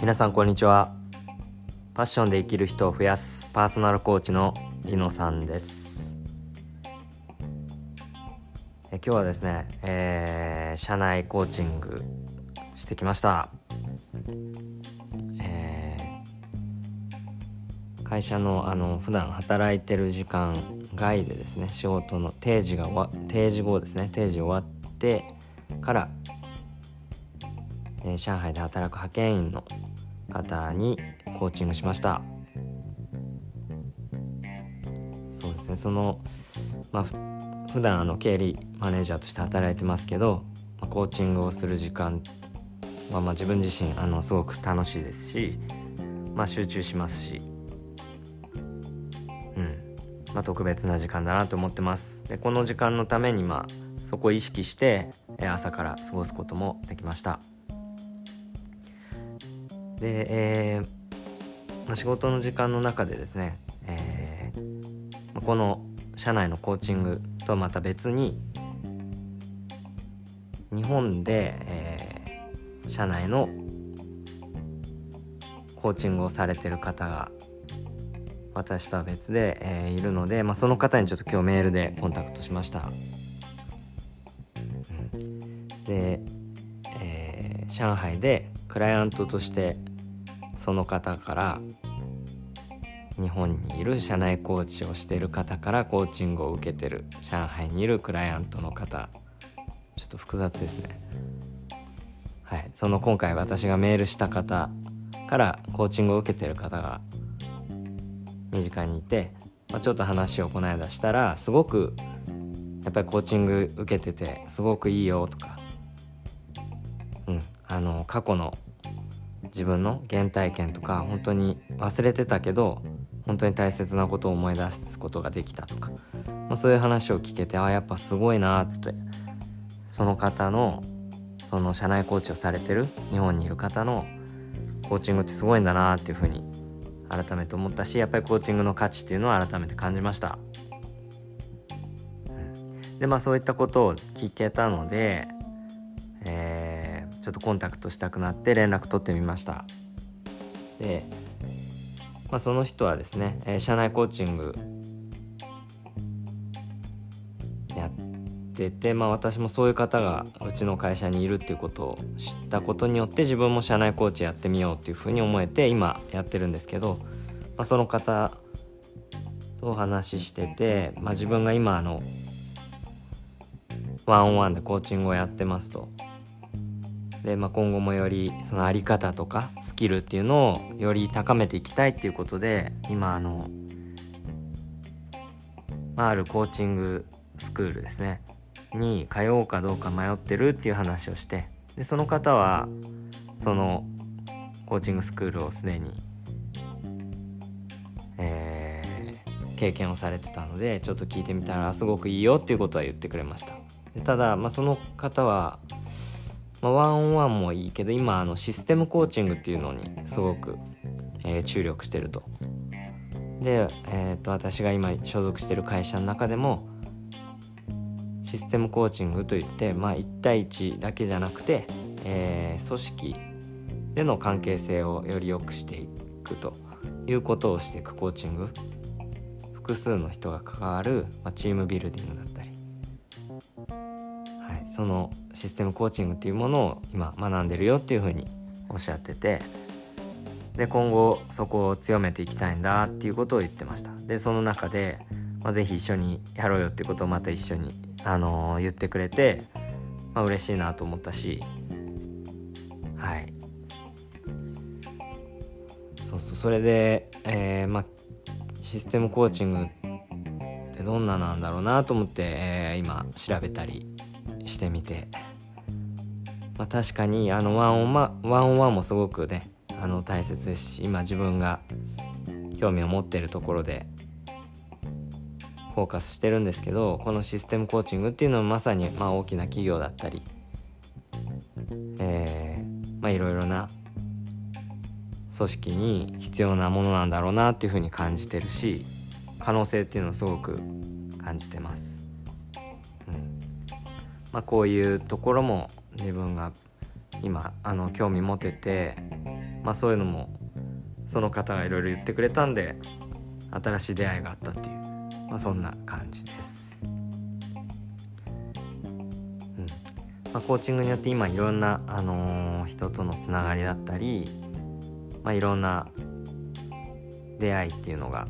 皆さんこんにちは。パッションで生きる人を増やすパーソナルコーチのリノさんです。え今日はですね、えー、社内コーチングしてきました、えー会社のあの普段働いてる時間外でですね仕事の定時が定時後ですね定時終わってから、えー上海で働く派遣員の方にコーチングしました。そうですね。そのまあ普段あの経理マネージャーとして働いてますけど、まあコーチングをする時間は、まあ、自分自身あのすごく楽しいですし、まあ、集中しますし、うん。まあ、特別な時間だなと思ってます。でこの時間のために、まあ、そこを意識して朝から過ごすこともできました。で、えーまあ、仕事の時間の中でですね、えーこの社内のコーチングとはまた別に日本で、えー社内のコーチングをされてる方が私とは別で、えーいるので、まあ、その方にちょっと今日メールでコンタクトしました。で、えー上海でクライアントとしてその方から日本にいる社内コーチをしている方からコーチングを受けてる上海にいるクライアントの方。ちょっと複雑ですね。はい。その今回私がメールした方からコーチングを受けてる方が身近にいて、まあ、ちょっと話をこの間したらすごくやっぱりコーチング受けててすごくいいよとかうんあの過去の自分の原体験とか本当に忘れてたけど本当に大切なことを思い出すことができたとか、まあ、そういう話を聞けてあやっぱすごいなってその方のその社内コーチをされてる日本にいる方のコーチングってすごいんだなっていうふうに改めて思ったしやっぱりコーチングの価値っていうのを改めて感じました。でまあそういったことを聞けたので、えーちょっとコンタクトしたくなって連絡取ってみました。で、まあ、その人はですね、えー社内コーチングやってて、まあ、私もそういう方がうちの会社にいるっていうことを知ったことによって自分も社内コーチやってみようっていうふうに思えて今やってるんですけど、まあ、その方とお話ししてて、まあ、自分が今あのワンオンワンでコーチングをやってますと。で、まあ、今後もよりその在り方とかスキルっていうのをより高めていきたいっていうことで今あの、まあ、あるコーチングスクールですね。に通おうかどうか迷ってるっていう話をしてでその方はそのコーチングスクールをすでに、えー経験をされてたのでちょっと聞いてみたらすごくいいよっていうことは言ってくれました。でただ、まあ、その方はまあ、ワンオンワンもいいけど今あのシステムコーチングっていうのにすごく、えー注力してると。で、えー、と私が今所属してる会社の中でもシステムコーチングといって、まあ、1対1だけじゃなくて、えー組織での関係性をより良くしていくということをしていくコーチング複数の人が関わる、まあ、チームビルディングだったりはい、そのシステムコーチングっていうものを今学んでるよっていうふうにおっしゃっててで今後そこを強めていきたいんだっていうことを言ってました。でその中で、まあ、ぜひ一緒にやろうよってことをまた一緒に、あのー言ってくれて、まあ嬉しいなと思ったしはい。そうそうそれで、えーまあシステムコーチングってどんななんだろうなと思って、えー今調べたりしてみて、まあ、確かにあのワンオンワンワンもすごくねあの大切ですし今自分が興味を持っているところでフォーカスしてるんですけどこのシステムコーチングっていうのはまさにまあ大きな企業だったり、えまあいろいろな組織に必要なものなんだろうなっていうふうに感じてるし可能性っていうのをすごく感じてます。まあ、こういうところも自分が今あの興味持ててまあそういうのもその方がいろいろ言ってくれたんで新しい出会いがあったっていう、まあ、そんな感じです。うんまあ、コーチングによって今いろんな、あのー、人とのつながりだったり、まあ、いろんな出会いっていうのが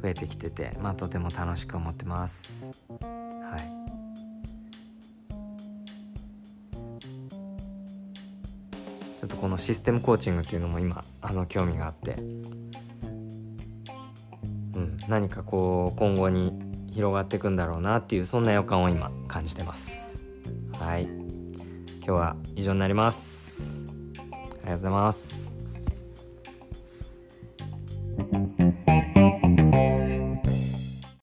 増えてきてて、まあ、とても楽しく思ってます。ちょっとこのシステムコーチングっていうのも今あの興味があって、うん、何かこう今後に広がっていくんだろうなっていうそんな予感を今感じてます。はい。今日は以上になります。ありがとうございます。